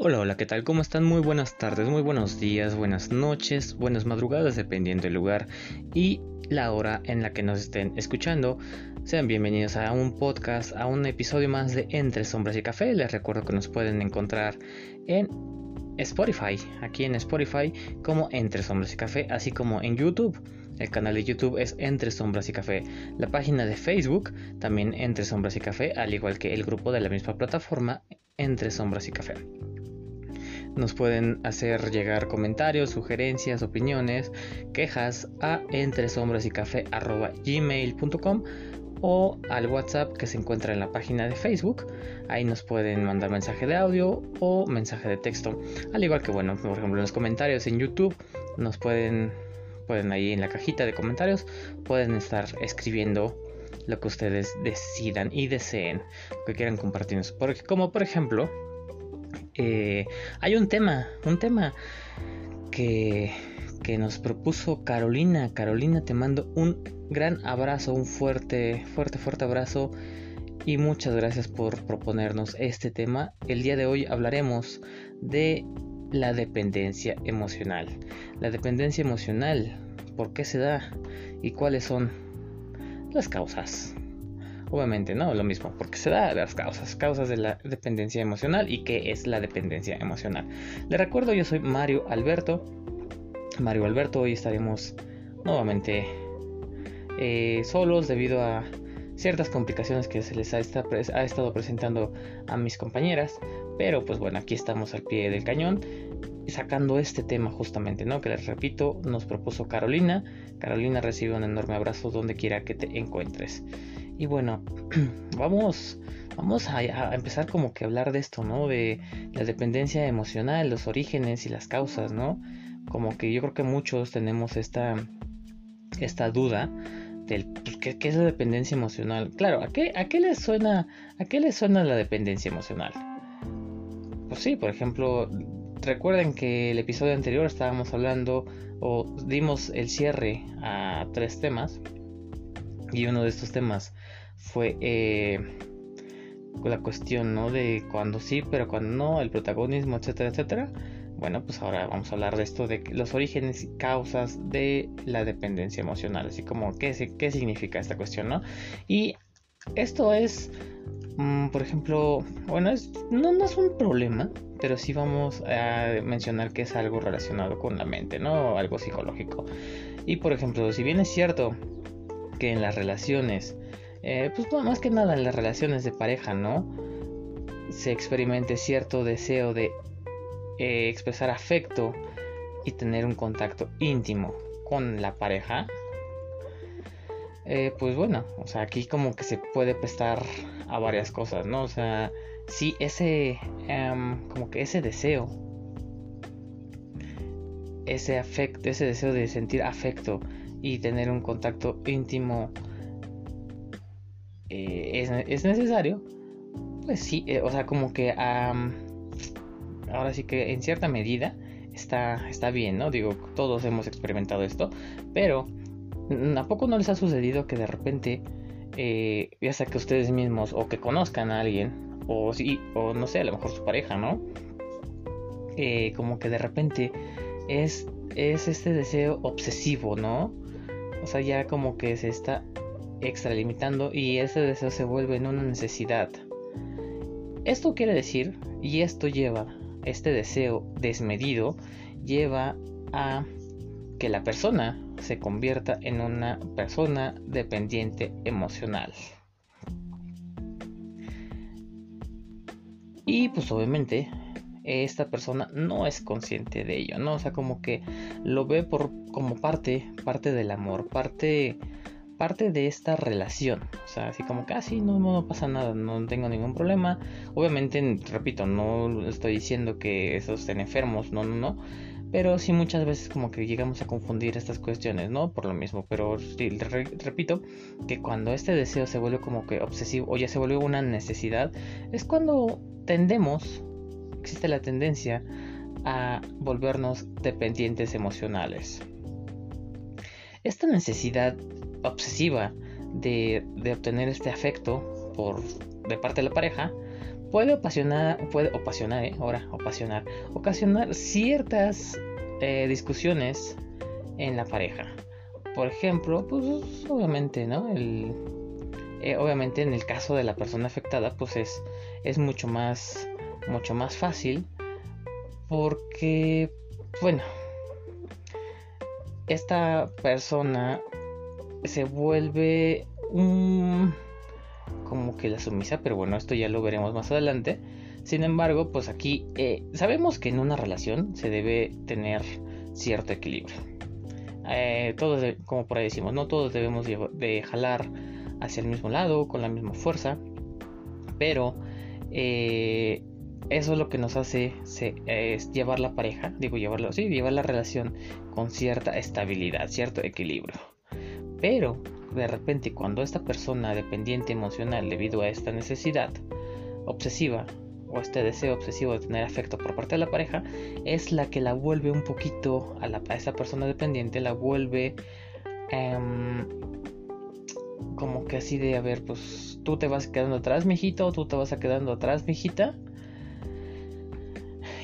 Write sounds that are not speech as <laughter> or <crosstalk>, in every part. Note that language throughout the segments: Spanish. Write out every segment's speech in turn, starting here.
Hola, hola, ¿qué tal? ¿Cómo están? Muy buenas tardes, muy buenos días, buenas noches, buenas madrugadas, dependiendo del lugar y la hora en la que nos estén escuchando. Sean bienvenidos a un podcast, a un episodio más de Entre Sombras y Café. Les recuerdo que nos pueden encontrar en Spotify, aquí en Spotify, como Entre Sombras y Café, así como en YouTube. El canal de YouTube es Entre Sombras y Café. La página de Facebook también Entre Sombras y Café, al igual que el grupo de la misma plataforma Entre Sombras y Café. Nos pueden hacer llegar comentarios, sugerencias, opiniones, quejas a gmail.com o al WhatsApp que se encuentra en la página de Facebook. Ahí nos pueden mandar mensaje de audio o mensaje de texto. Al igual que, bueno, por ejemplo, en los comentarios en YouTube nos pueden, pueden ahí en la cajita de comentarios, pueden estar escribiendo lo que ustedes decidan y deseen, que quieran compartirnos. Porque, como por ejemplo, eh, hay un tema, un tema que, que nos propuso Carolina. Carolina, te mando un gran abrazo, un fuerte, fuerte, fuerte abrazo y muchas gracias por proponernos este tema. El día de hoy hablaremos de la dependencia emocional. La dependencia emocional, ¿por qué se da y cuáles son las causas? Obviamente, no, lo mismo, porque se da las causas, causas de la dependencia emocional y qué es la dependencia emocional. Le recuerdo, yo soy Mario Alberto. Mario Alberto, hoy estaremos nuevamente eh, solos debido a ciertas complicaciones que se les ha, ha estado presentando a mis compañeras. Pero pues bueno, aquí estamos al pie del cañón sacando este tema justamente, ¿no? Que les repito, nos propuso Carolina. Carolina recibe un enorme abrazo donde quiera que te encuentres. Y bueno, <clears throat> vamos, vamos a, empezar como que a hablar de esto, ¿no? De la dependencia emocional, los orígenes y las causas, ¿no? Como que yo creo que muchos tenemos esta, esta duda del pues, ¿qué, es la dependencia emocional. Claro, ¿a qué, a qué le suena, a qué le suena la dependencia emocional? Pues sí, por ejemplo, recuerden que el episodio anterior estábamos hablando o dimos el cierre a tres temas y uno de estos temas fue eh, la cuestión, ¿no? De cuando sí, pero cuando no, el protagonismo, etcétera, etcétera. Bueno, pues ahora vamos a hablar de esto, de los orígenes y causas de la dependencia emocional, así como qué, qué significa esta cuestión, ¿no? Y esto es, mm, por ejemplo, bueno, no, no es un problema, pero sí vamos a mencionar que es algo relacionado con la mente, ¿no? Algo psicológico. Y por ejemplo, si bien es cierto que en las relaciones eh, pues más que nada en las relaciones de pareja, ¿no? Se experimente cierto deseo de eh, expresar afecto y tener un contacto íntimo con la pareja. Eh, pues bueno, o sea, aquí como que se puede prestar a varias cosas, ¿no? O sea, si ese, em, como que ese deseo, ese afecto, ese deseo de sentir afecto y tener un contacto íntimo eh, es, necesario, pues sí, eh, o sea, como que ahora sí que en cierta medida está, está bien, ¿no? Digo, todos hemos experimentado esto, pero ¿a poco no les ha sucedido que de repente, eh, ya sea que ustedes mismos o que conozcan a alguien, o sí, o no sé, a lo mejor su pareja, ¿no? como que de repente es, es este deseo obsesivo, ¿no? O sea, ya como que se está extralimitando y ese deseo se vuelve en una necesidad. Esto quiere decir, y esto lleva, este deseo desmedido, lleva a que la persona se convierta en una persona dependiente emocional. Y pues obviamente esta persona no es consciente de ello, ¿no? O sea, como que lo ve por como parte, parte del amor, parte parte de esta relación. O sea, así como así ah, no, pasa nada, no tengo ningún problema. Obviamente, repito, no estoy diciendo que esos estén enfermos, no, no, no. Pero sí muchas veces como que llegamos a confundir estas cuestiones, ¿no? Por lo mismo. Pero sí, repito que cuando este deseo se vuelve como que obsesivo o ya se vuelve una necesidad, es cuando tendemos, existe la tendencia a volvernos dependientes emocionales. Esta necesidad obsesiva de, obtener este afecto por, de parte de la pareja, puede ocasionar, puede ocasionar, ¿eh? ahora, ocasionar, ocasionar ciertas eh, discusiones en la pareja. Por ejemplo, pues obviamente, ¿no? El, eh, obviamente en el caso de la persona afectada, pues es, es mucho más, mucho más fácil porque, bueno, esta persona se vuelve un como que la sumisa, pero bueno, esto ya lo veremos más adelante. Sin embargo, pues aquí eh, sabemos que en una relación se debe tener cierto equilibrio. Eh, todos, como por ahí decimos, no todos debemos de jalar hacia el mismo lado, con la misma fuerza, pero eh, eso es lo que nos hace llevar la pareja, digo llevarlo, sí, llevar la relación con cierta estabilidad, cierto equilibrio. Pero de repente cuando esta persona dependiente emocional debido a esta necesidad obsesiva o este deseo obsesivo de tener afecto por parte de la pareja es la que la vuelve un poquito a, la, esa persona dependiente, la vuelve em, como que así de, a ver, pues tú te vas quedando atrás, mijito, o tú te vas quedando atrás, mijita.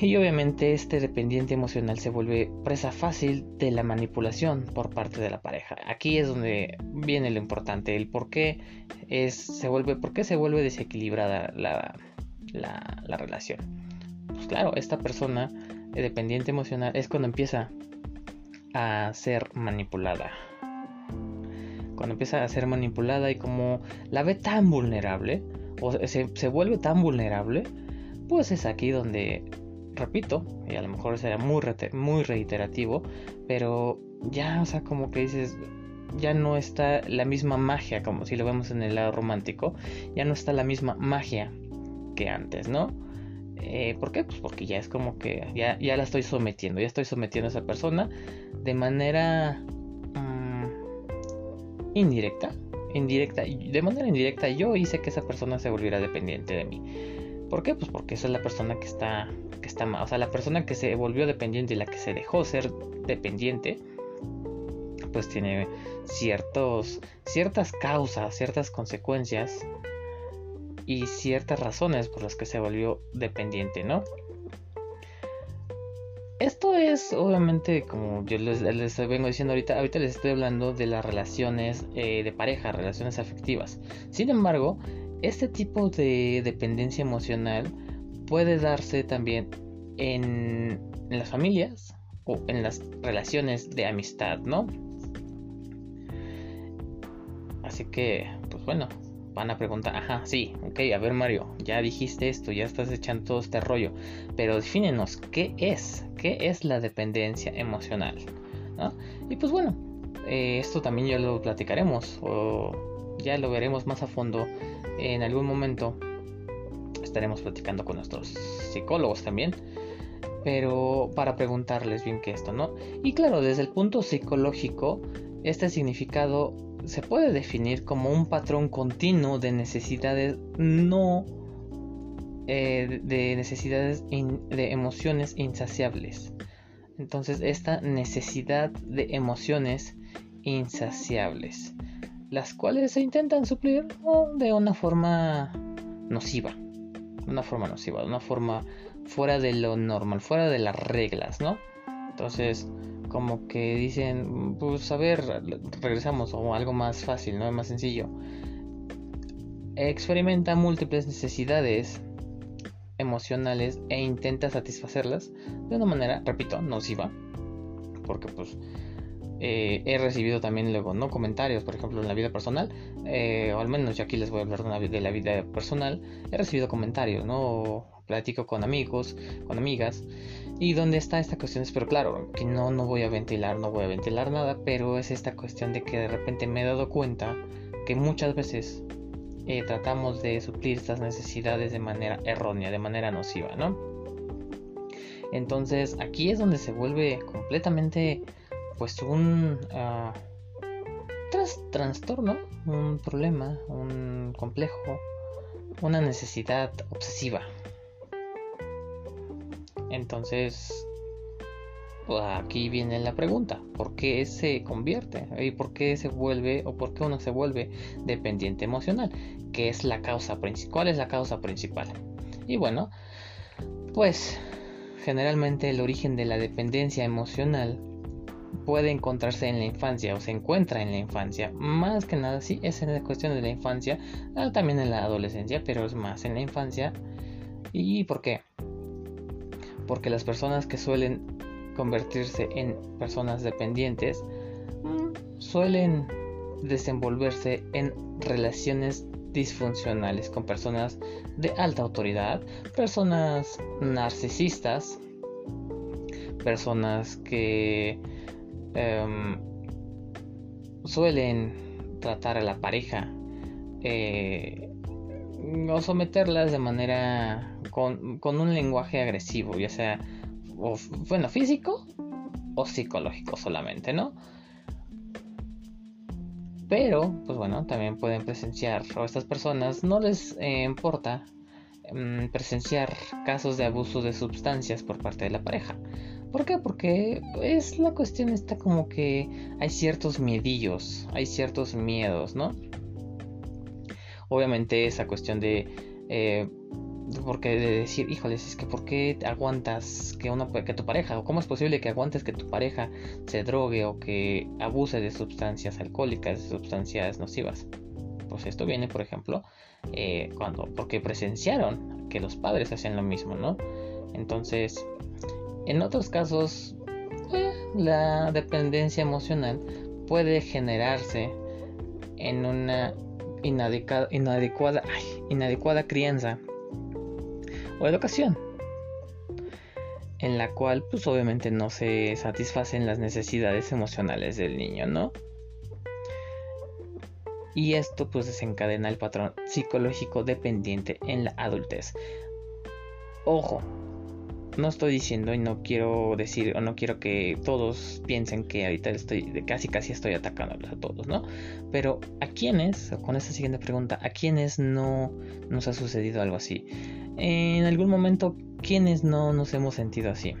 Y obviamente este dependiente emocional se vuelve presa fácil de la manipulación por parte de la pareja. Aquí es donde viene lo importante, el por qué es, se vuelve, por qué se vuelve desequilibrada la, la, relación. Pues claro, esta persona dependiente emocional es cuando empieza a ser manipulada. Cuando empieza a ser manipulada y como la ve tan vulnerable, o se, se vuelve tan vulnerable, pues es aquí donde repito, y a lo mejor será muy, muy reiterativo, pero ya, o sea, como que dices, ya no está la misma magia, como si lo vemos en el lado romántico, ya no está la misma magia que antes, ¿no? Eh, ¿Por qué? Pues porque ya es como que ya, ya la estoy sometiendo, ya estoy sometiendo a esa persona de manera mm, indirecta, indirecta, de manera indirecta yo hice que esa persona se volviera dependiente de mí. ¿Por qué? Pues porque esa es la persona que está, está mal. O sea, la persona que se volvió dependiente y la que se dejó ser dependiente, pues tiene ciertos, ciertas causas, ciertas consecuencias y ciertas razones por las que se volvió dependiente, ¿no? Esto es obviamente como yo les, vengo diciendo ahorita, ahorita les estoy hablando de las relaciones eh, de pareja, relaciones afectivas. Sin embargo, este tipo de dependencia emocional puede darse también en, las familias o en las relaciones de amistad, ¿no? Así que, pues bueno, van a preguntar, ajá, sí, ok, a ver Mario, ya dijiste esto, ya estás echando todo este rollo, pero defínenos, ¿qué es? ¿Qué es la dependencia emocional? Y pues bueno, eh, esto también ya lo platicaremos o ya lo veremos más a fondo en algún momento estaremos platicando con nuestros psicólogos también. Pero para preguntarles bien qué esto, ¿no? Y claro, desde el punto psicológico, este significado se puede definir como un patrón continuo de necesidades no eh, de necesidades de emociones insaciables. Entonces, esta necesidad de emociones insaciables las cuales se intentan suplir de una forma nociva, una forma nociva, de una forma fuera de lo normal, fuera de las reglas, ¿no? Entonces, como que dicen, pues a ver, regresamos o algo más fácil, ¿no? Más sencillo. Experimenta múltiples necesidades emocionales e intenta satisfacerlas de una manera, repito, nociva, porque pues eh, he recibido también luego no comentarios, por ejemplo, en la vida personal, eh, o al menos ya aquí les voy a hablar de, la vida personal, he recibido comentarios, ¿no? Platico con amigos, con amigas, y donde está esta cuestión, pero claro, que no, no voy a ventilar, no voy a ventilar nada, pero es esta cuestión de que de repente me he dado cuenta que muchas veces eh, tratamos de suplir estas necesidades de manera errónea, de manera nociva, ¿no? Entonces aquí es donde se vuelve completamente pues un uh, trastorno, un problema, un complejo, una necesidad obsesiva. Entonces, pues aquí viene la pregunta, ¿por qué se convierte? ¿Y por qué se vuelve o por qué uno se vuelve dependiente emocional? ¿Qué es la causa principal? ¿Cuál es la causa principal? Y bueno, pues generalmente el origen de la dependencia emocional puede encontrarse en la infancia o se encuentra en la infancia. Más que nada, sí, es en la cuestión de la infancia, ah, también en la adolescencia, pero es más en la infancia. ¿Y por qué? Porque las personas que suelen convertirse en personas dependientes mm, suelen desenvolverse en relaciones disfuncionales con personas de alta autoridad, personas narcisistas, personas que em, suelen tratar a la pareja eh, o someterlas de manera con, un lenguaje agresivo, ya sea bueno físico o psicológico solamente, ¿no? Pero, pues bueno, también pueden presenciar, o estas personas no les eh, importa mm, presenciar casos de abuso de sustancias por parte de la pareja. ¿Por qué? Porque es la cuestión está como que hay ciertos miedillos, hay ciertos miedos, ¿no? Obviamente esa cuestión de eh, porque de decir, híjoles, es que ¿por qué aguantas que, una, que tu pareja, o cómo es posible que aguantes que tu pareja se drogue o que abuse de sustancias alcohólicas, de sustancias nocivas? Pues esto viene, por ejemplo, eh, cuando, porque presenciaron que los padres hacían lo mismo, ¿no? Entonces, en otros casos, eh, la dependencia emocional puede generarse en una inadecuada, inadecuada, inadecuada crianza o educación, en la cual pues obviamente no se satisfacen las necesidades emocionales del niño, ¿no? Y esto pues desencadena el patrón psicológico dependiente en la adultez. Ojo, no estoy diciendo y no quiero decir o no quiero que todos piensen que ahorita estoy casi casi estoy atacándolos a todos, ¿no? Pero a quienes, con esta siguiente pregunta, a quienes no nos ha sucedido algo así, en algún momento, quienes no nos hemos sentido así.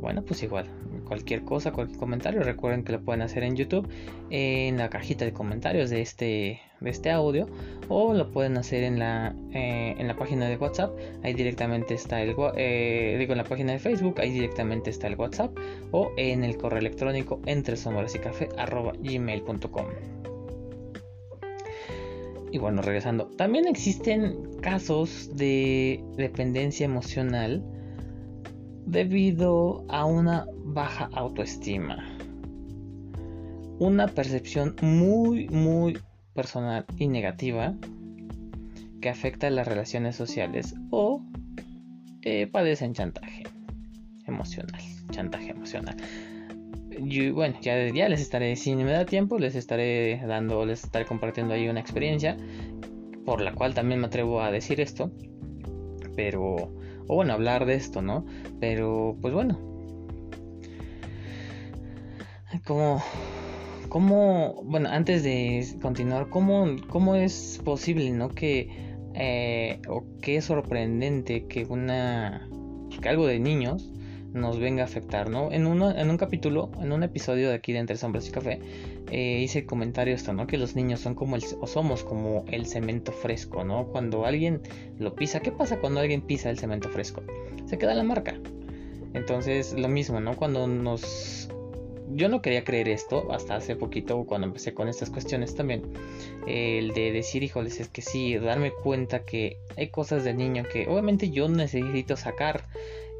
Bueno, pues igual, cualquier cosa, cualquier comentario, recuerden que lo pueden hacer en YouTube, en la cajita de comentarios de este, de este audio, o lo pueden hacer en la, eh, en la página de WhatsApp, ahí directamente está el, eh, digo en la página de Facebook, ahí directamente está el WhatsApp, o en el correo electrónico entre sombras y café gmail.com. Y bueno, regresando, también existen casos de dependencia emocional debido a una baja autoestima. Una percepción muy, muy personal y negativa que afecta las relaciones sociales o eh, padecen chantaje emocional. Chantaje emocional. Y bueno, ya, ya les estaré, si me da tiempo, les estaré dando, les estaré compartiendo ahí una experiencia por la cual también me atrevo a decir esto. Pero o bueno, hablar de esto, ¿no? Pero, pues bueno. Como, cómo, bueno, antes de continuar, ¿cómo, cómo es posible, ¿no? Que, eh, o qué sorprendente que una, que algo de niños nos venga a afectar, ¿no? En, uno, en un capítulo, en un episodio de aquí de Entre Sombras y Café, eh, hice el comentario esto, ¿no? Que los niños son como el, o somos como el cemento fresco, ¿no? Cuando alguien lo pisa, ¿qué pasa cuando alguien pisa el cemento fresco? Se queda la marca. Entonces, lo mismo, ¿no? Cuando nos... Yo no quería creer esto hasta hace poquito, cuando empecé con estas cuestiones también. el de decir, híjoles, es que sí, darme cuenta que hay cosas de niño que obviamente yo necesito sacar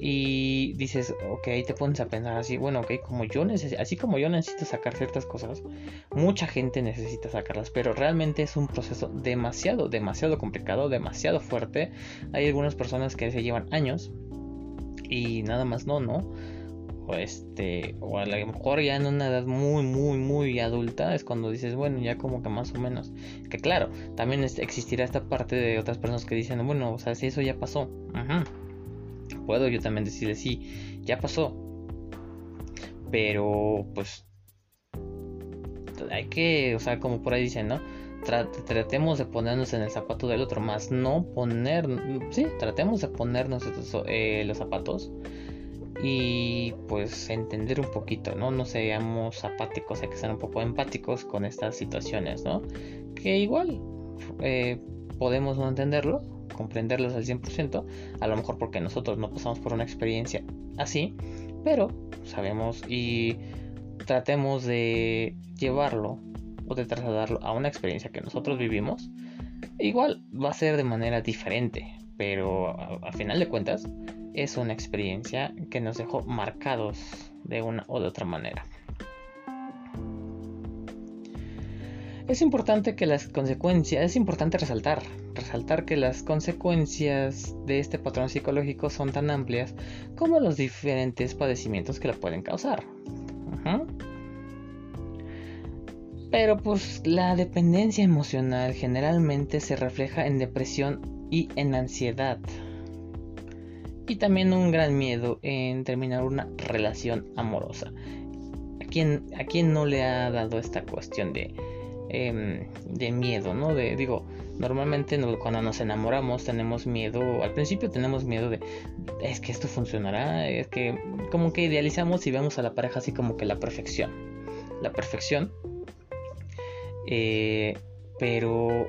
y dices, ok, te pones a pensar así, bueno, ok, como yo así como yo necesito sacar ciertas cosas, mucha gente necesita sacarlas, pero realmente es un proceso demasiado, demasiado complicado, demasiado fuerte. Hay algunas personas que se llevan años y nada más no, ¿no? O este, o a lo mejor ya en una edad muy, muy, muy adulta es cuando dices, bueno, ya como que más o menos. Que claro, también existirá esta parte de otras personas que dicen, bueno, o sea, si eso ya pasó. Ajá puedo yo también decirle, sí, ya pasó. Pero pues hay que, o sea, como por ahí dicen, ¿no? tratemos de ponernos en el zapato del otro, más no poner, sí, tratemos de ponernos eh, los zapatos y pues entender un poquito, ¿no? No seamos apáticos, hay que ser un poco empáticos con estas situaciones, ¿no? Que igual, eh, podemos no entenderlo, comprenderlos al 100%, a lo mejor porque nosotros no pasamos por una experiencia así, pero sabemos y tratemos de llevarlo o de trasladarlo a una experiencia que nosotros vivimos, igual va a ser de manera diferente, pero a, final de cuentas es una experiencia que nos dejó marcados de una o de otra manera. Es importante que las consecuencias, es importante resaltar, resaltar que las consecuencias de este patrón psicológico son tan amplias como los diferentes padecimientos que la pueden causar. Pero pues la dependencia emocional generalmente se refleja en depresión y en ansiedad. Y también un gran miedo en terminar una relación amorosa. ¿A quién, a quién no le ha dado esta cuestión de Em, de miedo, ¿no? De, digo, normalmente cuando nos enamoramos tenemos miedo, al principio tenemos miedo de, es que esto funcionará, es que como que idealizamos y vemos a la pareja así como que la perfección, la perfección, eh, pero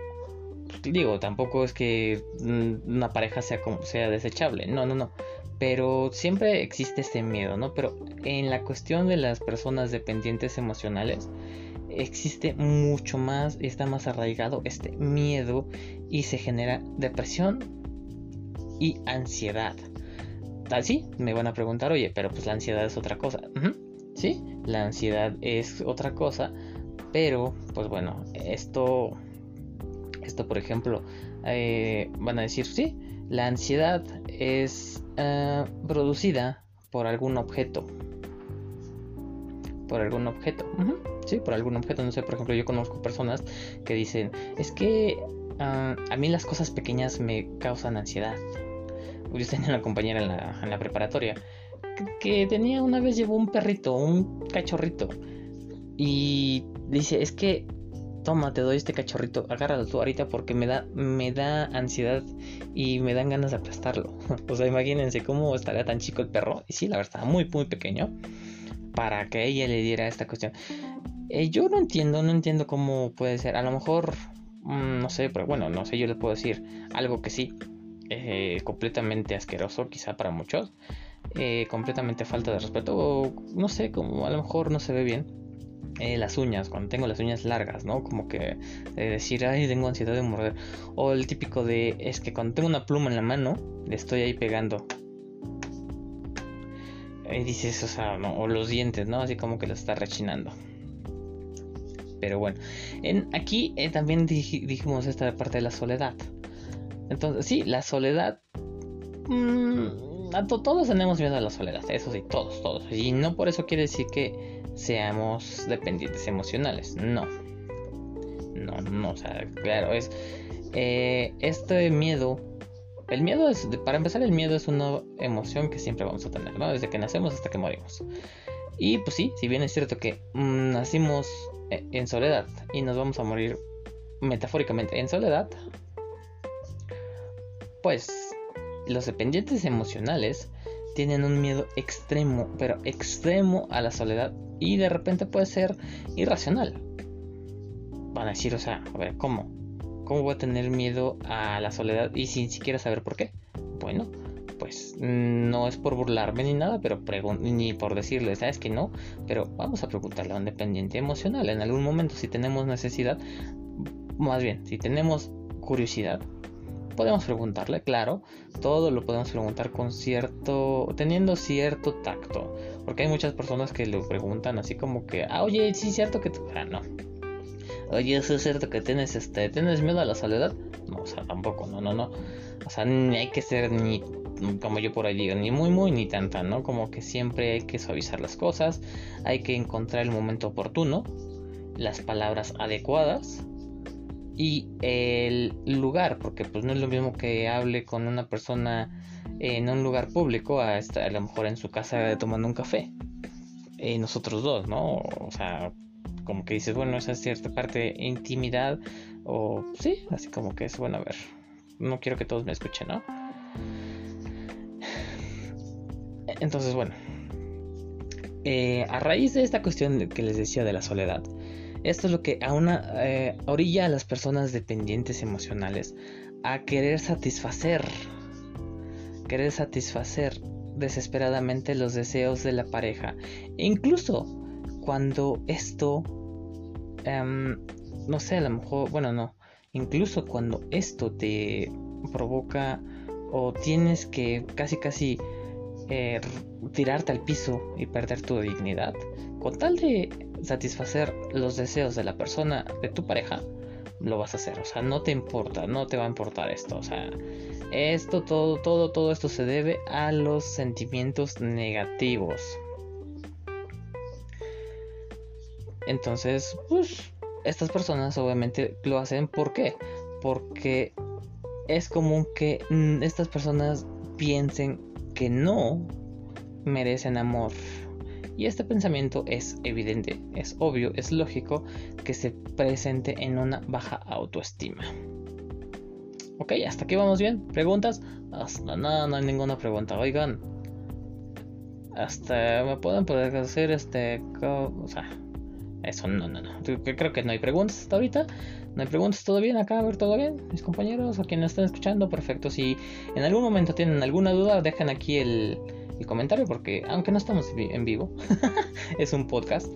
digo, tampoco es que una pareja sea como sea desechable, no, no, no. Pero siempre existe este miedo, ¿no? Pero en la cuestión de las personas dependientes emocionales, existe mucho más, está más arraigado este miedo y se genera depresión y ansiedad. Así me van a preguntar, oye, pero pues la ansiedad es otra cosa. Sí, la ansiedad es otra cosa, pero pues bueno, esto, esto por ejemplo, eh, van a decir, sí, la ansiedad es ah, producida por algún objeto. Por algún objeto. Sí, por algún objeto. No sé, por ejemplo, yo conozco personas que dicen, es que ah, a mí las cosas pequeñas me causan ansiedad. Yo tenía una compañera en la, preparatoria que, tenía una vez llevó un perrito, un cachorrito. Y dice, es que toma, te doy este cachorrito, agárralo tú ahorita porque me da, me da ansiedad y me dan ganas de aplastarlo. <laughs> o sea, imagínense cómo estaría tan chico el perro. Y sí, la verdad, muy, muy pequeño. Para que ella le diera esta cuestión. Eh, yo no entiendo, no entiendo cómo puede ser. A lo mejor, mm, no sé, pero bueno, no sé, yo les puedo decir algo que sí, eh, completamente asqueroso quizá para muchos, eh, completamente falta de respeto, o no sé, como a lo mejor no se ve bien. las uñas, cuando tengo las uñas largas, ¿no? Como que decir, ay, tengo ansiedad de morder. O el típico de, es que cuando tengo una pluma en la mano, le estoy ahí pegando. Y dices, o sea, o los dientes, ¿no? Así como que lo está rechinando. Pero bueno, en, aquí eh, también dijimos esta parte de la soledad. Entonces, sí, la soledad. Mmm, todos tenemos miedo a la soledad, eso sí, todos, todos. Y no por eso quiere decir que seamos dependientes emocionales, no. No, no, o sea, claro, es. Eh, este miedo. El miedo es, para empezar, el miedo es una emoción que siempre vamos a tener, ¿no? Desde que nacemos hasta que morimos. Y pues sí, si bien es cierto que mm, nacimos eh, en soledad y nos vamos a morir metafóricamente en soledad, pues los dependientes emocionales tienen un miedo extremo, pero extremo a la soledad y de repente puede ser irracional. Van a decir, o sea, a ver, ¿cómo? ¿Cómo voy a tener miedo a la soledad y sin siquiera saber por qué? Bueno, pues no es por burlarme ni nada, pero ni por decirle, sabes que no, pero vamos a preguntarle a un dependiente emocional. En algún momento, si tenemos necesidad, más bien, si tenemos curiosidad, podemos preguntarle, claro, todo lo podemos preguntar con cierto, teniendo cierto tacto, porque hay muchas personas que lo preguntan así como que, ah, oye, sí es cierto que tú, ah, no. Oye, ¿es cierto que tienes este, tienes miedo a la soledad? No, o sea, tampoco, no, no, no. O sea, ni hay que ser ni como yo por ahí digo, ni muy muy ni tanta, ¿no? Como que siempre hay que suavizar las cosas, hay que encontrar el momento oportuno, las palabras adecuadas y el lugar, porque pues no es lo mismo que hable con una persona en un lugar público a, estar, a lo mejor en su casa tomando un café. Eh, nosotros dos, ¿no? O sea, como que dices, bueno, esa es cierta parte de intimidad o sí, así como que es, bueno, a ver, no quiero que todos me escuchen, ¿no? Entonces, bueno, eh, a raíz de esta cuestión que les decía de la soledad, Esto es lo que a una eh, orilla a las personas dependientes emocionales a querer satisfacer, querer satisfacer desesperadamente los deseos de la pareja. Incluso cuando esto, em, no sé, a lo mejor, bueno, no, incluso cuando esto te provoca o tienes que casi casi eh, tirarte al piso y perder tu dignidad, con tal de satisfacer los deseos de la persona, de tu pareja, lo vas a hacer. O sea, no te importa, no te va a importar esto. O sea, esto, todo, todo, todo esto se debe a los sentimientos negativos. Entonces, pues, estas personas obviamente lo hacen. ¿Por qué? Porque es común que mm, estas personas piensen que no merecen amor. Y este pensamiento es evidente, es obvio, es lógico que se presente en una baja autoestima. Ok, hasta aquí vamos bien. ¿Preguntas? Hasta nada, no hay ninguna pregunta. Oigan, hasta me pueden poder hacer este. O sea, eso no, no, no. Creo que no hay preguntas hasta ahorita. No hay preguntas, todo bien acá, a ver, todo bien. Mis compañeros o quienes están escuchando, perfecto. Si en algún momento tienen alguna duda, dejen aquí el, comentario porque aunque no estamos en vivo, <laughs> es un podcast,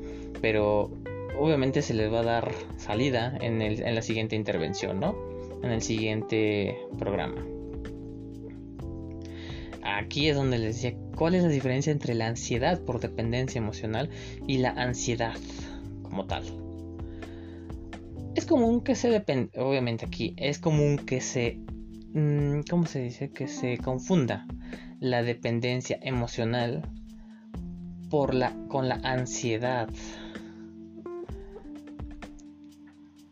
pero obviamente se les va a dar salida en, en la siguiente intervención, ¿no? En el siguiente programa. Aquí es donde les decía cuál es la diferencia entre la ansiedad por dependencia emocional y la ansiedad tal. Es común que se depende, obviamente aquí, es común que se, mm, ¿cómo se dice? Que se confunda la dependencia emocional por la, con la ansiedad.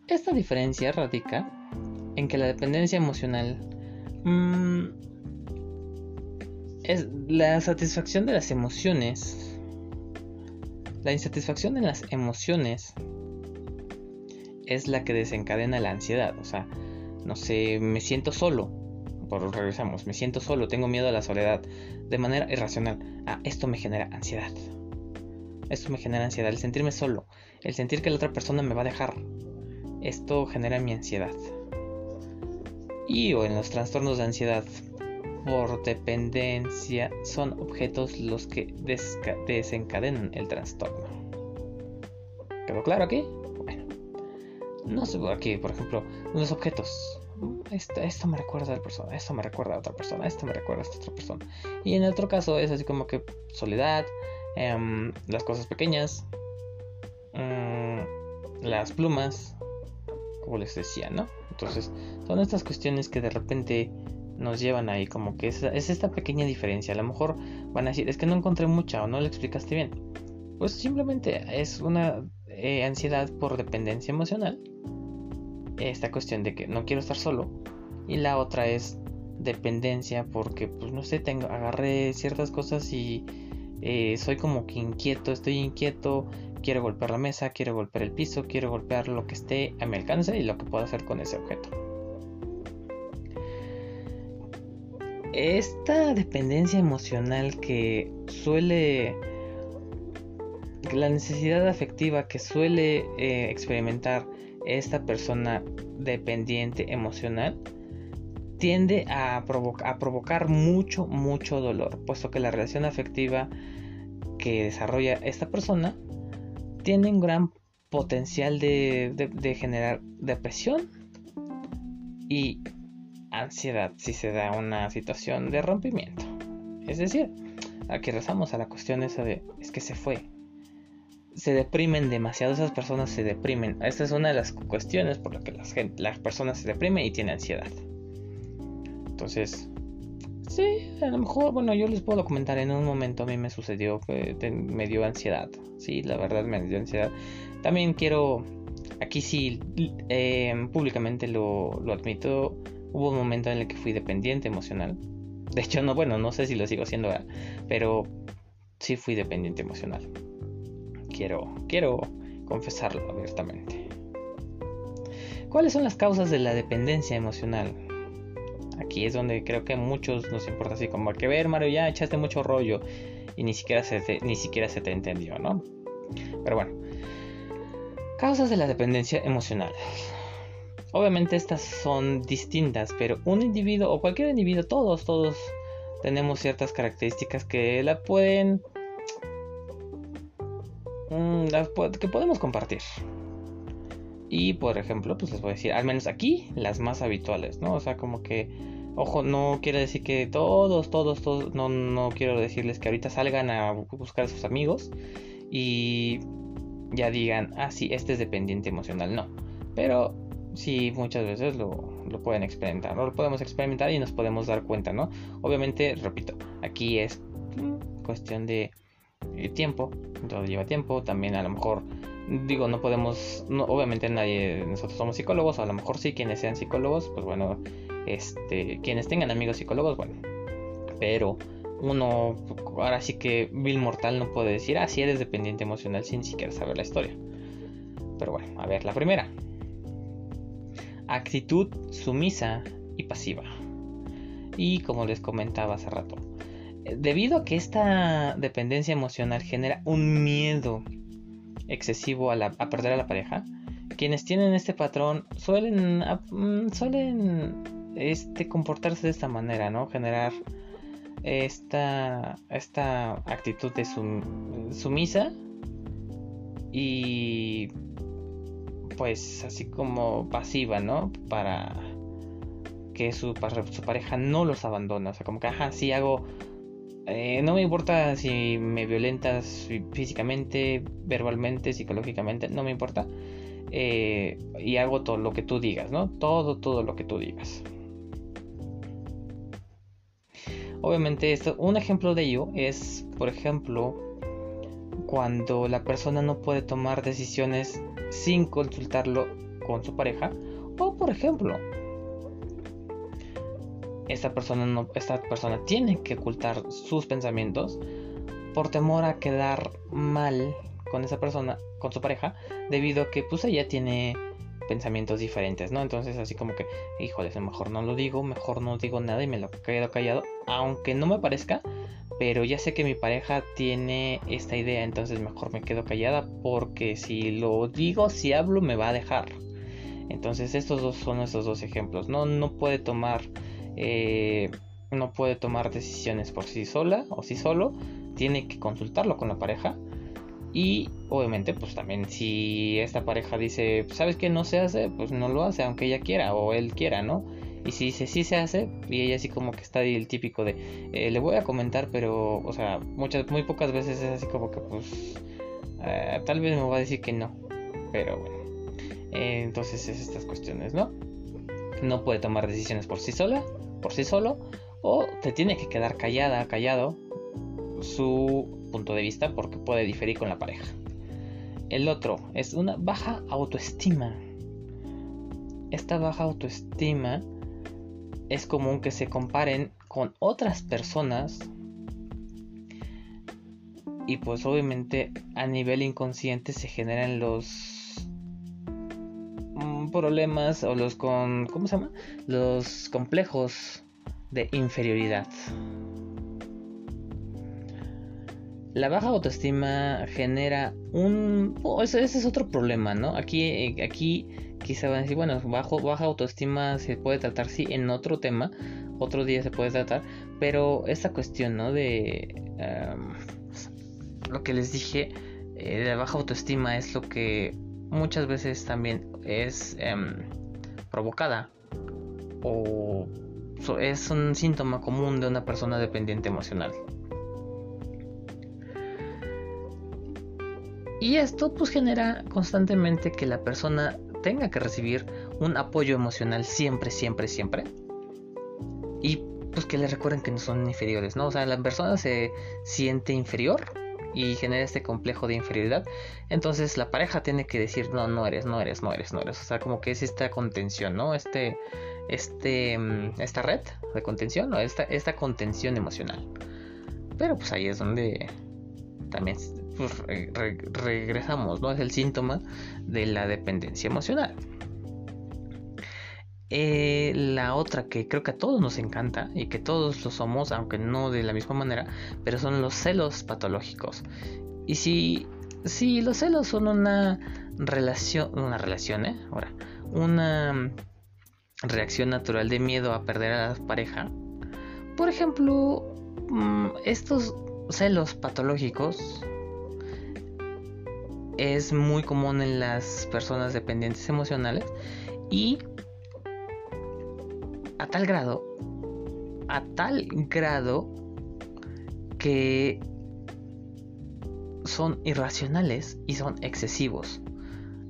Esta diferencia radica en que la dependencia emocional mm, es la satisfacción de las emociones. La insatisfacción de las emociones es la que desencadena la ansiedad. O sea, no sé, me siento solo regresamos, me siento solo, tengo miedo a la soledad, de manera irracional. Ah, esto me genera ansiedad. Esto me genera ansiedad, el sentirme solo, el sentir que la otra persona me va a dejar. Esto genera mi ansiedad. Y o en los trastornos de ansiedad por dependencia son objetos los que desencadenan el trastorno. ¿Quedó claro aquí? Bueno, no sé, aquí, por ejemplo, los objetos esto, me recuerda a la persona, esto me recuerda a otra persona, esto me recuerda a esta otra persona. Y en el otro caso es así como que soledad, em, las cosas pequeñas, mm, las plumas, como les decía, ¿no? Entonces, son estas cuestiones que de repente nos llevan ahí, como que es, esta pequeña diferencia. A lo mejor van a decir, es que no encontré mucha o no lo explicaste bien. Pues simplemente es una eh, ansiedad por dependencia emocional esta cuestión de que no quiero estar solo y la otra es dependencia porque pues no sé tengo agarré ciertas cosas y eh, soy como que inquieto estoy inquieto quiero golpear la mesa quiero golpear el piso quiero golpear lo que esté a mi alcance y lo que puedo hacer con ese objeto esta dependencia emocional que suele la necesidad afectiva que suele eh, experimentar esta persona dependiente emocional tiende a, provocar mucho, mucho dolor, puesto que la relación afectiva que desarrolla esta persona tiene un gran potencial de generar depresión y ansiedad si se da una situación de rompimiento. Es decir, aquí rezamos a la cuestión esa de es que se fue, se deprimen demasiado, esas personas se deprimen. Esta es una de las cuestiones por las que las, las personas se deprimen y tienen ansiedad. Entonces, sí, a lo mejor, bueno, yo les puedo comentar, en un momento a mí me sucedió me dio ansiedad. Sí, la verdad me dio ansiedad. También quiero, aquí sí, em, públicamente lo, lo admito, hubo un momento en el que fui dependiente emocional. De hecho, no, bueno, no sé si lo sigo haciendo, pero sí fui dependiente emocional quiero, quiero confesarlo abiertamente. ¿Cuáles son las causas de la dependencia emocional? Aquí es donde creo que a muchos nos importa así como que ver Mario ya echaste mucho rollo y ni siquiera se te, ni siquiera se te entendió, ¿no? Pero bueno, Causas de la dependencia emocional. Obviamente estas son distintas, pero un individuo o cualquier individuo, todos, todos tenemos ciertas características que la pueden... Mm, que podemos compartir. Y por ejemplo, pues les voy a decir, al menos aquí, las más habituales, ¿no? O sea, como que, ojo, no quiere decir que todos, todos, todos, no, no quiero decirles que ahorita salgan a buscar a sus amigos y ya digan, ah, sí, este es dependiente emocional, no. Pero sí muchas veces lo, pueden experimentar, ¿no? Lo podemos experimentar y nos podemos dar cuenta, ¿no? Obviamente, repito, aquí es cuestión de eh, tiempo, todo lleva tiempo, también a lo mejor, digo, no podemos, no, obviamente nadie, nosotros somos psicólogos, a lo mejor sí quienes sean psicólogos, pues bueno, este, quienes tengan amigos psicólogos, bueno, pero uno, ahora sí que Bill Mortal no puede decir, ah, sí eres dependiente emocional sin siquiera saber la historia. Pero bueno, a ver, la primera, actitud sumisa y pasiva. Y como les comentaba hace rato, debido a que esta dependencia emocional genera un miedo excesivo a, perder a la pareja, quienes tienen este patrón suelen, mm, suelen este, comportarse de esta manera, ¿no? Generar esta, esta actitud de sumisa y pues así como pasiva, ¿no? Para que su, su pareja no los abandone. O sea, como que, ajá, sí hago... Eh, no me importa si me violentas físicamente, verbalmente, psicológicamente, no me importa. Eh, y hago todo lo que tú digas, ¿no? Todo, todo lo que tú digas. Obviamente esto, un ejemplo de ello es, por ejemplo, cuando la persona no puede tomar decisiones sin consultarlo con su pareja. O por ejemplo, esta persona, no, esta persona tiene que ocultar sus pensamientos por temor a quedar mal con esa persona, con su pareja, debido a que pues ella tiene pensamientos diferentes, ¿no? Entonces así como que, híjole, mejor no lo digo, mejor no digo nada y me lo quedo callado, aunque no me parezca, pero ya sé que mi pareja tiene esta idea, entonces mejor me quedo callada porque si lo digo, si hablo, me va a dejar. Entonces estos dos son estos dos ejemplos. No, no puede tomar, eh, no puede tomar decisiones por sí sola o sí solo. Tiene que consultarlo con la pareja. Y obviamente, pues también si esta pareja dice, ¿sabes que no se hace? Pues no lo hace, aunque ella quiera o él quiera, ¿no? Y si dice sí se hace, y ella así como que está el típico de, eh, le voy a comentar, pero, o sea, muchas, muy pocas veces es así como que pues, eh, tal vez me va a decir que no, pero bueno. Eh, entonces es estas cuestiones, ¿no? No puede tomar decisiones por sí sola, por sí solo, o te tiene que quedar callada, callado su punto de vista porque puede diferir con la pareja. El otro es una baja autoestima. Esta baja autoestima es común que se comparen con otras personas y pues obviamente a nivel inconsciente se generan los mm, problemas o los con ¿cómo se llama? los complejos de inferioridad. La baja autoestima genera un... Oh, ese, es otro problema, ¿no? Aquí, aquí quizá van a decir, bueno, baja autoestima se puede tratar, sí, en otro tema, otro día se puede tratar, pero esta cuestión, ¿no? De em, lo que les dije, eh, de baja autoestima es lo que muchas veces también es em, provocada o es un síntoma común de una persona dependiente emocional. Y esto pues genera constantemente que la persona tenga que recibir un apoyo emocional siempre, siempre, siempre. Y pues que le recuerden que no son inferiores, ¿no? O sea, la persona se siente inferior y genera este complejo de inferioridad. Entonces la pareja tiene que decir, no, no eres, no eres, no eres, no eres. O sea, como que es esta contención, ¿no? Este, este, mm, esta red de contención, ¿no? Esta, esta contención emocional. Pero pues ahí es donde también pues, regresamos, ¿no? Es el síntoma de la dependencia emocional. Eh, la otra que creo que a todos nos encanta y que todos lo somos, aunque no de la misma manera, pero son los celos patológicos. Y si los celos son una relación, una relación, ¿eh? Ahora, una reacción natural de miedo a perder a la pareja, por ejemplo, mm, estos celos patológicos es muy común en las personas dependientes emocionales y a tal grado, a tal grado que son irracionales y son excesivos.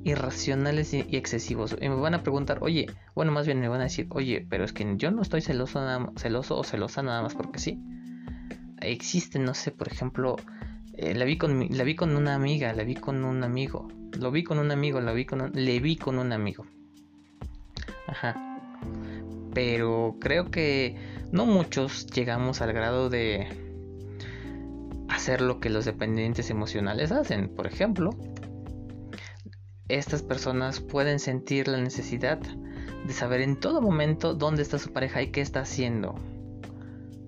Irracionales y, excesivos. Y me van a preguntar, oye, bueno, más bien me van a decir, oye, pero es que yo no estoy celoso, celoso o celosa nada más porque sí. Existen, no sé, por ejemplo, eh, la, vi con, la vi con una amiga, la vi con un amigo, lo vi con un amigo, la vi con le vi con un amigo. Ajá. Pero creo que no muchos llegamos al grado de hacer lo que los dependientes emocionales hacen. Por ejemplo, estas personas pueden sentir la necesidad de saber en todo momento dónde está su pareja y qué está haciendo.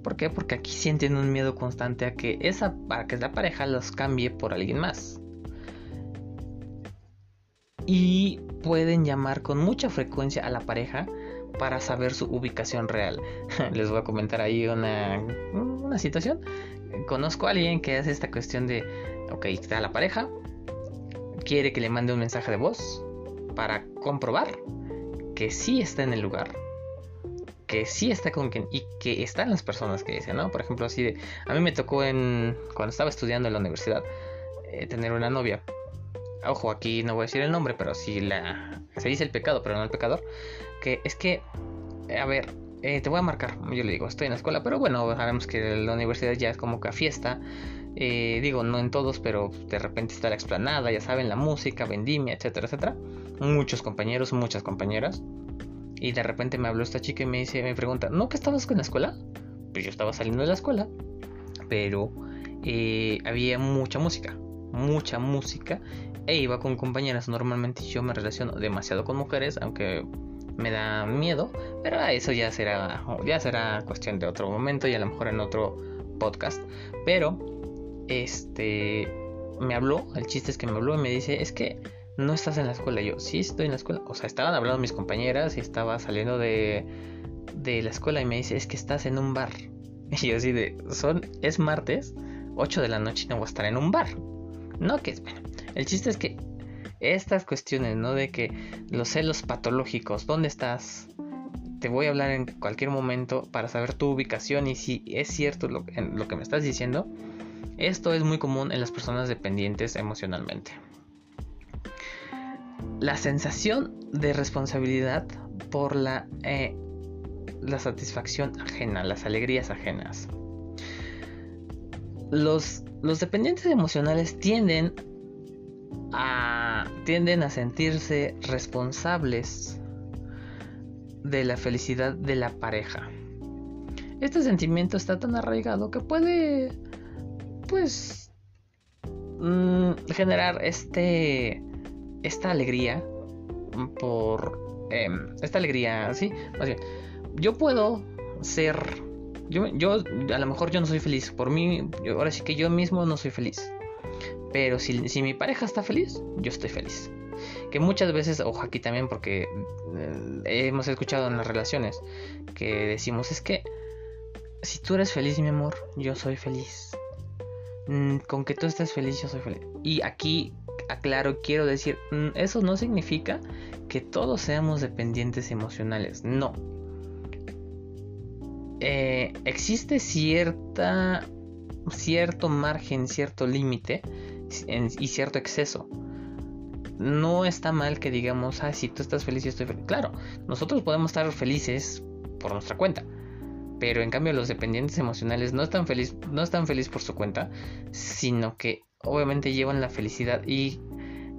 ¿Por qué? Porque aquí sienten un miedo constante a que esa a que la pareja los cambie por alguien más. Y pueden llamar con mucha frecuencia a la pareja para saber su ubicación real. <laughs> Les voy a comentar ahí una, una situación. Conozco a alguien que hace esta cuestión de, ok, está la pareja, quiere que le mande un mensaje de voz para comprobar que sí está en el lugar que sí está con quien y que están las personas que dicen, ¿no? Por ejemplo, así de, a mí me tocó en cuando estaba estudiando en la universidad eh, tener una novia. Ojo, aquí no voy a decir el nombre, pero sí la se dice el pecado, pero no el pecador, que es que eh, a ver, eh, te voy a marcar, yo le digo, estoy en la escuela, pero bueno, sabemos que la universidad ya es como que a fiesta. digo, no en todos, pero de repente está la explanada, ya saben, la música, vendimia, etcétera, etcétera. Muchos compañeros, muchas compañeras. Y de repente me habló esta chica y me dice, me pregunta, ¿no que estabas con la escuela? Pues yo estaba saliendo de la escuela, pero eh, había mucha música, mucha música, e iba con compañeras. Normalmente yo me relaciono demasiado con mujeres, aunque me da miedo, pero eso ya será, ya será cuestión de otro momento y a lo mejor en otro podcast. Pero, este, me habló, el chiste es que me habló y me dice, es que no estás en la escuela. yo, sí, estoy en la escuela. O sea, estaban hablando mis compañeras y estaba saliendo de, de la escuela y me dice, es que estás en un bar. <laughs> Y yo así de, son, es martes, 8 de la noche y no voy a estar en un bar. No, que es, bueno, el chiste es que estas cuestiones, ¿no? De que los celos patológicos, ¿dónde estás? Te voy a hablar en cualquier momento para saber tu ubicación y si es cierto lo, lo que me estás diciendo. Esto es muy común en las personas dependientes emocionalmente la sensación de responsabilidad por la, eh, la satisfacción ajena, las alegrías ajenas. Los, los dependientes emocionales tienden a, tienden a sentirse responsables de la felicidad de la pareja. Este sentimiento está tan arraigado que puede, pues, mm, generar este esta alegría por em, esta alegría, sí, más yo puedo ser, yo, yo a lo mejor yo no soy feliz, por mí, ahora sí que yo mismo no soy feliz, pero si, si mi pareja está feliz, yo estoy feliz. Que muchas veces, ojo aquí también, porque eh, hemos escuchado en las relaciones que decimos es que si tú eres feliz, mi amor, yo soy feliz. Mm, con que tú estés feliz, yo soy feliz. Y aquí aclaro, quiero decir, mm, eso no significa que todos seamos dependientes emocionales, no. Eh, existe cierta, cierto margen, cierto límite y cierto exceso. No está mal que digamos, ah, si tú estás feliz, yo estoy feliz. Claro, nosotros podemos estar felices por nuestra cuenta. Pero en cambio los dependientes emocionales no están felices no están feliz por su cuenta, sino que obviamente llevan la felicidad y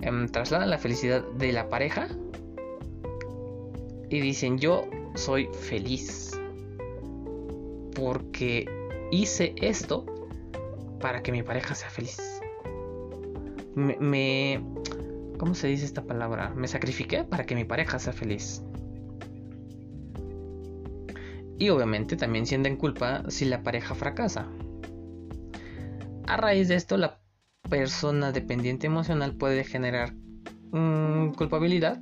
em, trasladan la felicidad de la pareja y dicen yo soy feliz porque hice esto para que mi pareja sea feliz. Me, me, ¿Cómo se dice esta palabra? Me sacrifiqué para que mi pareja sea feliz. Y obviamente también sienten culpa si la pareja fracasa. A raíz de esto, la persona dependiente emocional puede generar mm, culpabilidad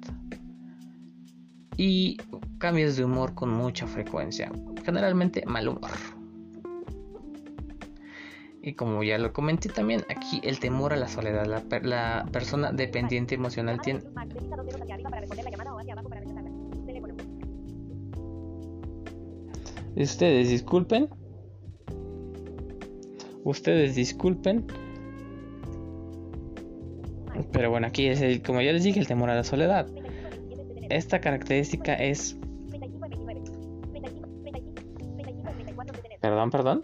y cambios de humor con mucha frecuencia, generalmente mal humor. Y como ya lo comenté también, aquí el temor a la soledad, la, persona dependiente emocional tiene... Ustedes disculpen. Ustedes disculpen. Pero bueno, aquí es el, como ya les dije, el temor a la soledad. Esta característica es... Perdón, perdón.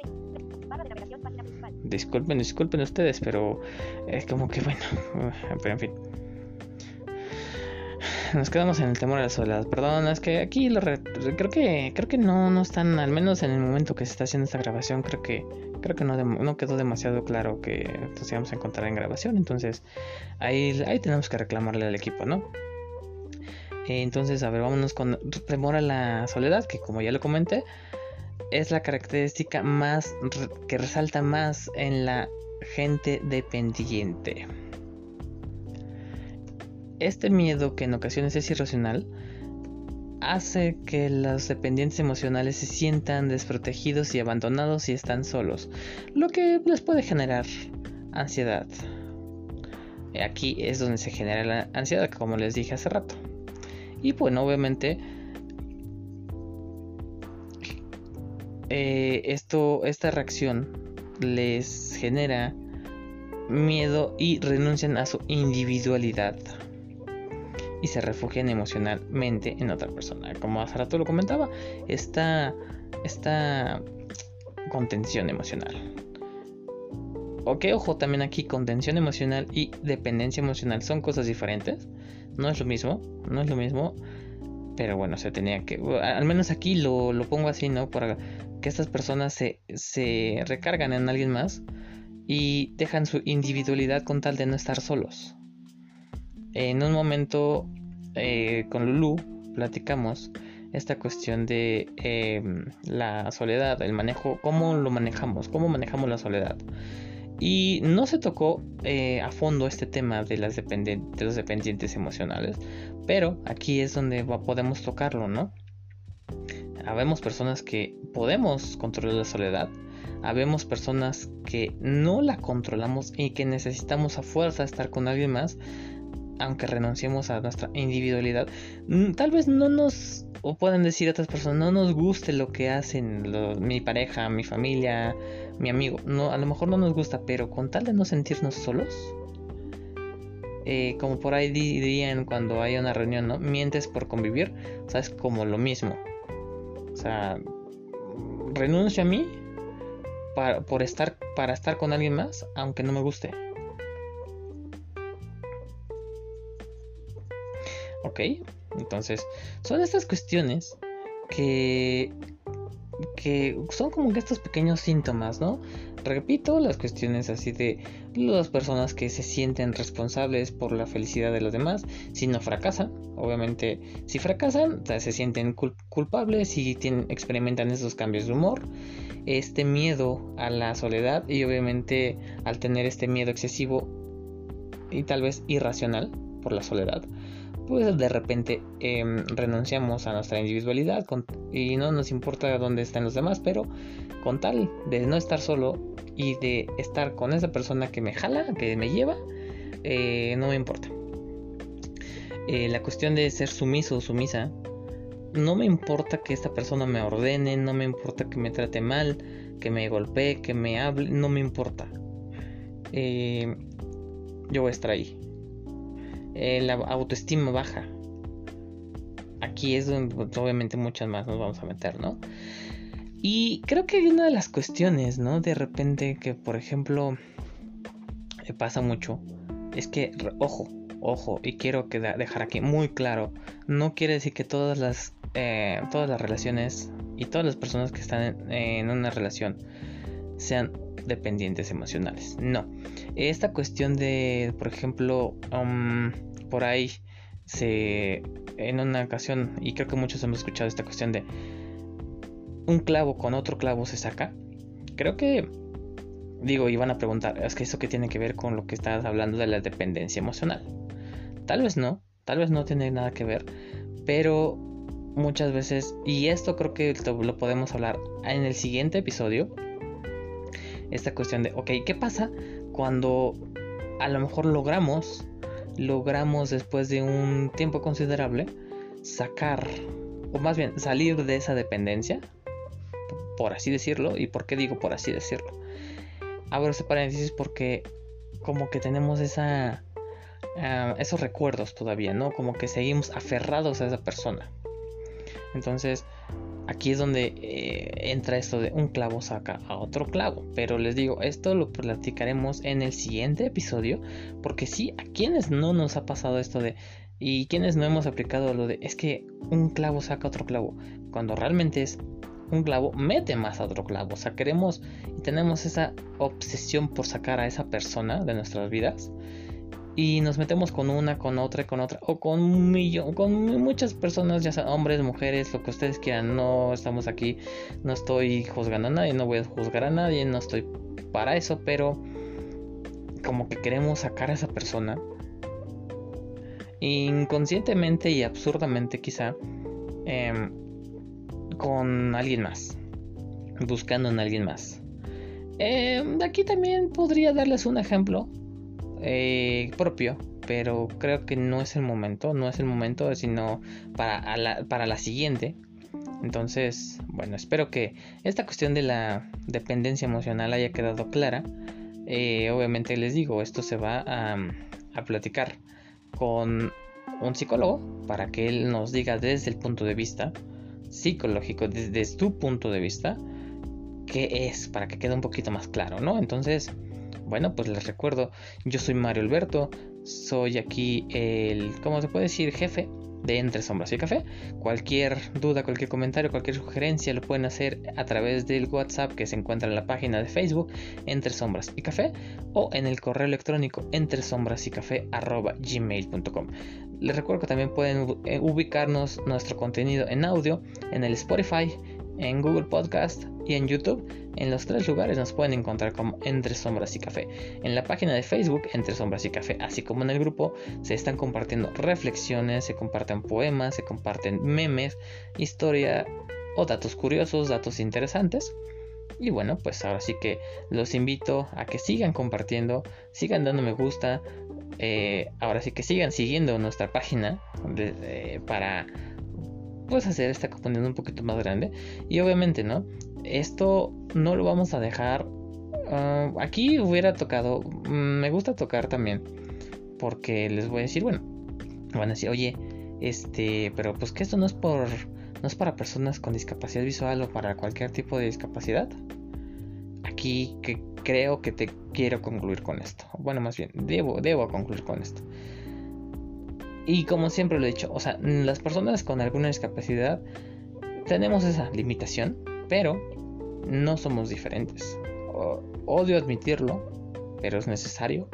Disculpen, disculpen ustedes, pero es como que bueno, <laughs> pero en fin. <laughs> Nos quedamos en el temor a la soledad. Perdón, es que aquí lo creo que creo que no no están al menos en el momento que se está haciendo esta grabación, creo que creo que no, no quedó demasiado claro que nos íbamos a encontrar en grabación, entonces ahí ahí tenemos que reclamarle al equipo, ¿no? entonces, a ver, vámonos con temor a la soledad, que como ya lo comenté, es la característica más que resalta más en la gente dependiente. Este miedo, que en ocasiones es irracional, hace que los dependientes emocionales se sientan desprotegidos y abandonados y están solos, lo que les puede generar ansiedad. Aquí es donde se genera la ansiedad, como les dije hace rato. Y bueno, obviamente Eh, esto, esta reacción les genera miedo y renuncian a su individualidad y se refugian emocionalmente en otra persona. Como hace rato lo comentaba, esta, esta contención emocional. Ok, ojo, también aquí contención emocional y dependencia emocional son cosas diferentes. No es lo mismo, no es lo mismo. Pero bueno, se tenía que... Al menos aquí lo, lo pongo así, ¿no? Para que estas personas se, recargan en alguien más y dejan su individualidad con tal de no estar solos. En un momento eh, con Lulu platicamos esta cuestión de em, la soledad, el manejo, cómo lo manejamos, cómo manejamos la soledad. Y no se tocó eh, a fondo este tema de, las de los dependientes emocionales, pero aquí es donde podemos tocarlo, ¿no? Habemos personas que podemos controlar la soledad. Habemos personas que no la controlamos y que necesitamos a fuerza estar con alguien más, aunque renunciemos a nuestra individualidad. Mm, tal vez no nos, o pueden decir otras personas, no nos guste lo que hacen mi pareja, mi familia, mi amigo. No, a lo mejor no nos gusta, pero con tal de no sentirnos solos, eh, como por ahí dirían cuando hay una reunión, ¿no? Mientes por convivir, o sea, es como lo mismo. O sea, renuncio a mí para, por estar, para estar con alguien más, aunque no me guste. Ok, entonces son estas cuestiones que que son como que estos pequeños síntomas, ¿no? Repito, las cuestiones así de las personas que se sienten responsables por la felicidad de los demás, si no fracasan, obviamente si fracasan, se sienten culpables y experimentan esos cambios de humor, este miedo a la soledad y obviamente al tener este miedo excesivo y tal vez irracional por la soledad, pues de repente em, renunciamos a nuestra individualidad y no nos importa dónde están los demás, pero con tal de no estar solo y de estar con esa persona que me jala, que me lleva, eh, no me importa. Eh, la cuestión de ser sumiso o sumisa, no me importa que esta persona me ordene, no me importa que me trate mal, que me golpee, que me hable, no me importa. Eh, yo voy a estar ahí eh, la autoestima baja. Aquí es donde pues, obviamente muchas más nos vamos a meter, ¿no? Y creo que hay una de las cuestiones, ¿no? De repente que, por ejemplo, eh, pasa mucho, es que, ojo, ojo, y quiero que dejar aquí muy claro, no quiere decir que todas las, eh, todas las relaciones y todas las personas que están en una relación sean dependientes emocionales. No. Esta cuestión de, por ejemplo, um, por ahí se en una ocasión y creo que muchos hemos escuchado esta cuestión de un clavo con otro clavo se saca. Creo que digo, y van a preguntar, es que eso que tiene que ver con lo que estás hablando de la dependencia emocional. Tal vez no, tal vez no tiene nada que ver, pero muchas veces, y esto creo que lo podemos hablar en el siguiente episodio, esta cuestión de, ok, ¿qué pasa cuando a lo mejor logramos, logramos después de un tiempo considerable, sacar, o más bien salir de esa dependencia, por así decirlo, y por qué digo por así decirlo. Abro este paréntesis porque como que tenemos esa, ah, esos recuerdos todavía, ¿no? Como que seguimos aferrados a esa persona. Entonces, aquí es donde eh, entra esto de un clavo saca a otro clavo. Pero les digo, esto lo platicaremos en el siguiente episodio. Porque sí, a quienes no nos ha pasado esto de... Y quienes no hemos aplicado lo de... Es que un clavo saca otro clavo. Cuando realmente es un clavo mete más a otro clavo. O sea, queremos y tenemos esa obsesión por sacar a esa persona de nuestras vidas y nos metemos con una, con otra, con otra, o con un millón, con muchas personas, ya sean hombres, mujeres, lo que ustedes quieran. No estamos aquí, no estoy juzgando a nadie, no voy a juzgar a nadie, no estoy para eso, pero como que queremos sacar a esa persona inconscientemente y absurdamente quizá em, con alguien más, buscando en alguien más. Eh, aquí también podría darles un ejemplo eh, propio, pero creo que no es el momento, no es el momento, sino para la, para la siguiente. Entonces, bueno, espero que esta cuestión de la dependencia emocional haya quedado clara. Eh, obviamente les digo, esto se va a, a platicar con un psicólogo para que él nos diga desde el punto de vista psicológico, desde tu punto de vista, qué es, para que quede un poquito más claro, ¿no? Entonces, bueno, pues les recuerdo, yo soy Mario Alberto, soy aquí el, ¿cómo se puede decir? Jefe de Entre Sombras y Café. Cualquier duda, cualquier comentario, cualquier sugerencia lo pueden hacer a través del WhatsApp que se encuentra en la página de Facebook Entre Sombras y Café o en el correo electrónico entre sombras y café gmail.com. Les recuerdo que también pueden eh, ubicarnos nuestro contenido en audio en el Spotify, en Google Podcast y en YouTube. En los tres lugares nos pueden encontrar como Entre Sombras y Café. En la página de Facebook, Entre Sombras y Café, así como en el grupo, se están compartiendo reflexiones, se comparten poemas, se comparten memes, historia o datos curiosos, datos interesantes. Y bueno, pues ahora sí que los invito a que sigan compartiendo, sigan dando me gusta, eh, ahora sí que sigan siguiendo nuestra página para pues hacer esta comunidad un poquito más grande. Y obviamente, ¿no? Esto no lo vamos a dejar. Ah, aquí hubiera tocado. Mm, me gusta tocar también. Porque les voy a decir, bueno. Van a decir, oye, este. Pero pues que esto no es por. No es para personas con discapacidad visual o para cualquier tipo de discapacidad. Aquí que creo que te quiero concluir con esto. Bueno, más bien, debo, debo concluir con esto. Y como siempre lo he dicho, o sea, las personas con alguna discapacidad tenemos esa limitación, pero no somos diferentes. odio admitirlo, pero es necesario.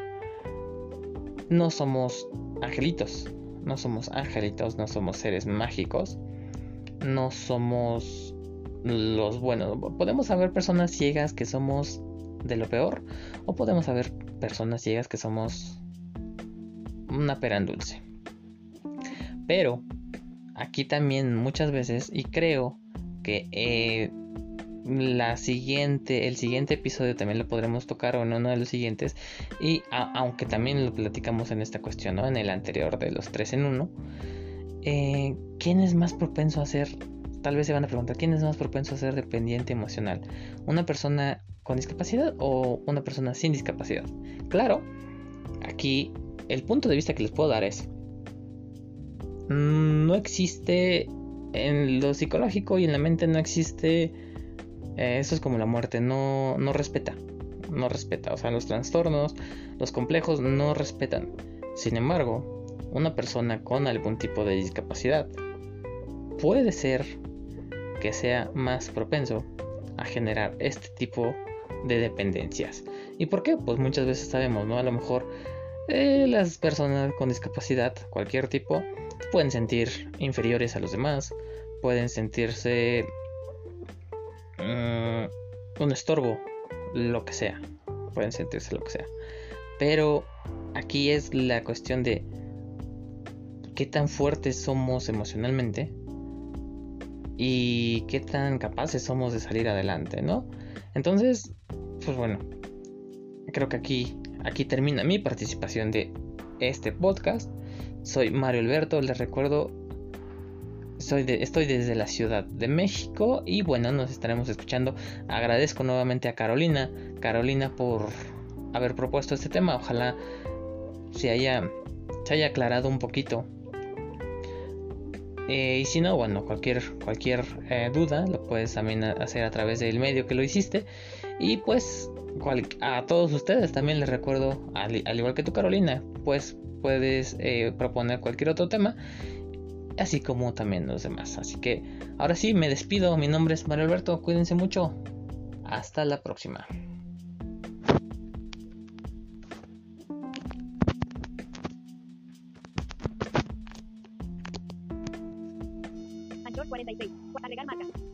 No somos angelitos, no somos angelitos, no somos seres mágicos, no somos los buenos. Podemos haber personas ciegas que somos de lo peor, o podemos haber personas ciegas que somos una pera en dulce. Pero aquí también muchas veces, y creo que eh, la siguiente, el siguiente episodio también lo podremos tocar o en uno de los siguientes. Y aunque también lo platicamos en esta cuestión, ¿no? En el anterior de los tres en uno. Eh, ¿Quién es más propenso a ser? Tal vez se van a preguntar, ¿quién es más propenso a ser dependiente emocional? ¿Una persona con discapacidad o una persona sin discapacidad? Claro, aquí el punto de vista que les puedo dar es, no existe en lo psicológico y en la mente no existe eh, eso es como la muerte no, no respeta no respeta o sea los trastornos los complejos no respetan. Sin embargo una persona con algún tipo de discapacidad puede ser que sea más propenso a generar este tipo de dependencias. Y por qué pues muchas veces sabemos no a lo mejor eh, las personas con discapacidad cualquier tipo pueden sentir inferiores a los demás, pueden sentirse mm, un estorbo, lo que sea. pueden sentirse lo que sea. Pero aquí es la cuestión de qué tan fuertes somos emocionalmente y qué tan capaces somos de salir adelante, ¿no? Entonces, pues bueno, creo que aquí, aquí termina mi participación de este podcast. Soy Mario Alberto, les recuerdo, soy de, estoy desde la Ciudad de México y bueno, nos estaremos escuchando. Agradezco nuevamente a Carolina, Carolina por haber propuesto este tema. Ojalá se haya, se haya aclarado un poquito eh, y si no, bueno, cualquier, cualquier eh, duda lo puedes también hacer a través del medio que lo hiciste. Y pues a todos ustedes también les recuerdo, al, igual que tú Carolina, pues puedes eh, proponer cualquier otro tema. Así como también los demás. Así que ahora sí, me despido. Mi nombre es Mario Alberto. Cuídense mucho. Hasta la próxima. 46. Agregar marca.